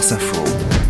France Info.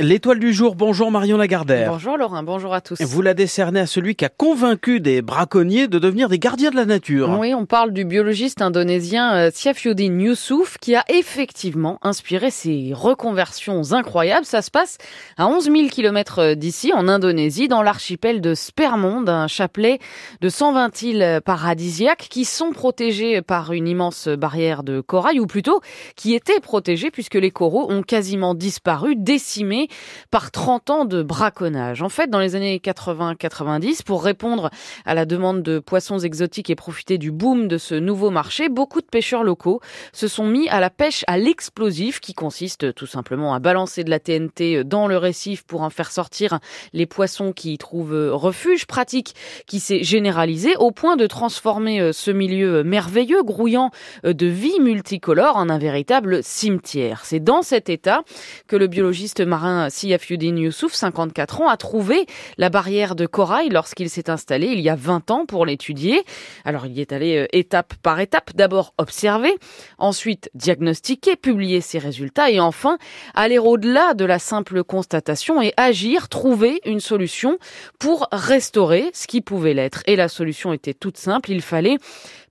L'étoile du jour, bonjour Marion Lagardère. Bonjour Laurent, bonjour à tous. Vous la décernez à celui qui a convaincu des braconniers de devenir des gardiens de la nature. Oui, on parle du biologiste indonésien euh, Siafyudin Yusuf qui a effectivement inspiré ces reconversions incroyables. Ça se passe à 11 000 km d'ici, en Indonésie, dans l'archipel de Spermonde, un chapelet de 120 îles paradisiaques qui sont protégées par une immense barrière de corail, ou plutôt qui étaient protégées puisque les coraux ont quasiment disparu, décimés par 30 ans de braconnage. En fait, dans les années 80-90, pour répondre à la demande de poissons exotiques et profiter du boom de ce nouveau marché, beaucoup de pêcheurs locaux se sont mis à la pêche à l'explosif qui consiste tout simplement à balancer de la TNT dans le récif pour en faire sortir les poissons qui y trouvent refuge, pratique qui s'est généralisée au point de transformer euh, ce milieu merveilleux, grouillant euh, de vie multicolore en un véritable cimetière. C'est dans cet état que le biologiste marin Siafudin Youssouf, 54 ans, a trouvé la barrière de corail lorsqu'il s'est installé il y a 20 ans pour l'étudier. Alors il y est allé euh, étape par étape, d'abord observer, ensuite diagnostiquer, publier ses résultats et enfin aller au-delà de la simple constatation et agir, trouver une solution pour restaurer ce qui pouvait l'être. Et la solution était toute simple, il fallait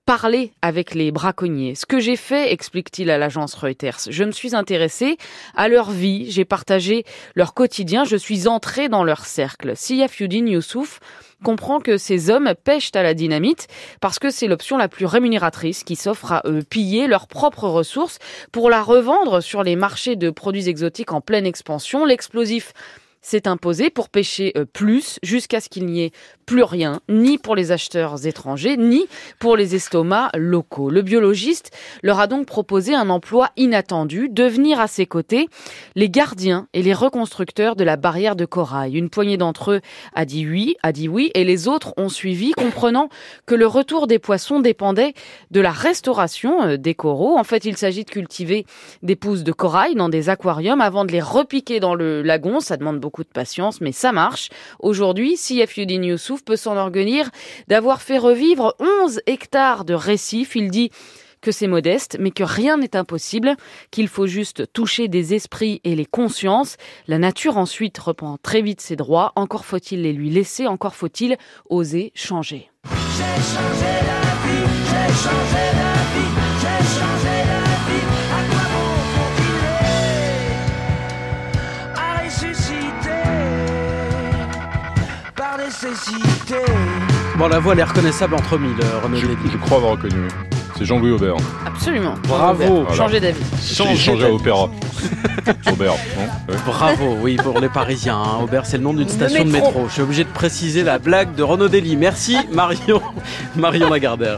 parler avec les braconniers. Ce que j'ai fait, explique-t-il à l'agence Reuters, je me suis intéressé à leur vie, j'ai partagé leur quotidien, je suis entré dans leur cercle. Siyafudin Youssouf comprend que ces hommes pêchent à la dynamite parce que c'est l'option la plus rémunératrice qui s'offre à eux piller leurs propres ressources pour la revendre sur les marchés de produits exotiques en pleine expansion. L'explosif s'est imposé pour pêcher euh, plus jusqu'à ce qu'il n'y ait plus rien, ni pour les acheteurs étrangers, ni pour les estomacs locaux. Le biologiste leur a donc proposé un emploi inattendu, devenir à ses côtés les gardiens et les reconstructeurs de la barrière de corail. Une poignée d'entre eux a dit oui, a dit oui, et les autres ont suivi, comprenant que le retour des poissons dépendait de la restauration euh, des coraux. En fait, il s'agit de cultiver des pousses de corail dans des aquariums avant de les repiquer dans le lagon. Ça demande beaucoup de patience, mais ça marche. Aujourd'hui, CF Yudin Youssouf peut s'enorgueillir d'avoir fait revivre 11 hectares de récifs. Il dit que c'est modeste, mais que rien n'est impossible, qu'il faut juste toucher des esprits et les consciences. La nature ensuite reprend très vite ses droits, encore faut-il les lui laisser, encore faut-il oser changer. Bon, la voix elle est reconnaissable entre mille, euh, Renaud Je, je crois avoir reconnu. C'est Jean-Louis Aubert. Absolument. Bravo. Voilà. Changer d'avis. Changer J'ai changé à. Opéra. Aubert. Ouais. Bravo, oui, pour les Parisiens. hein. Aubert, c'est le nom d'une station de métro. métro. Je suis obligé de préciser la blague de Renaud Dely. Merci, Marion, Marion Lagardère.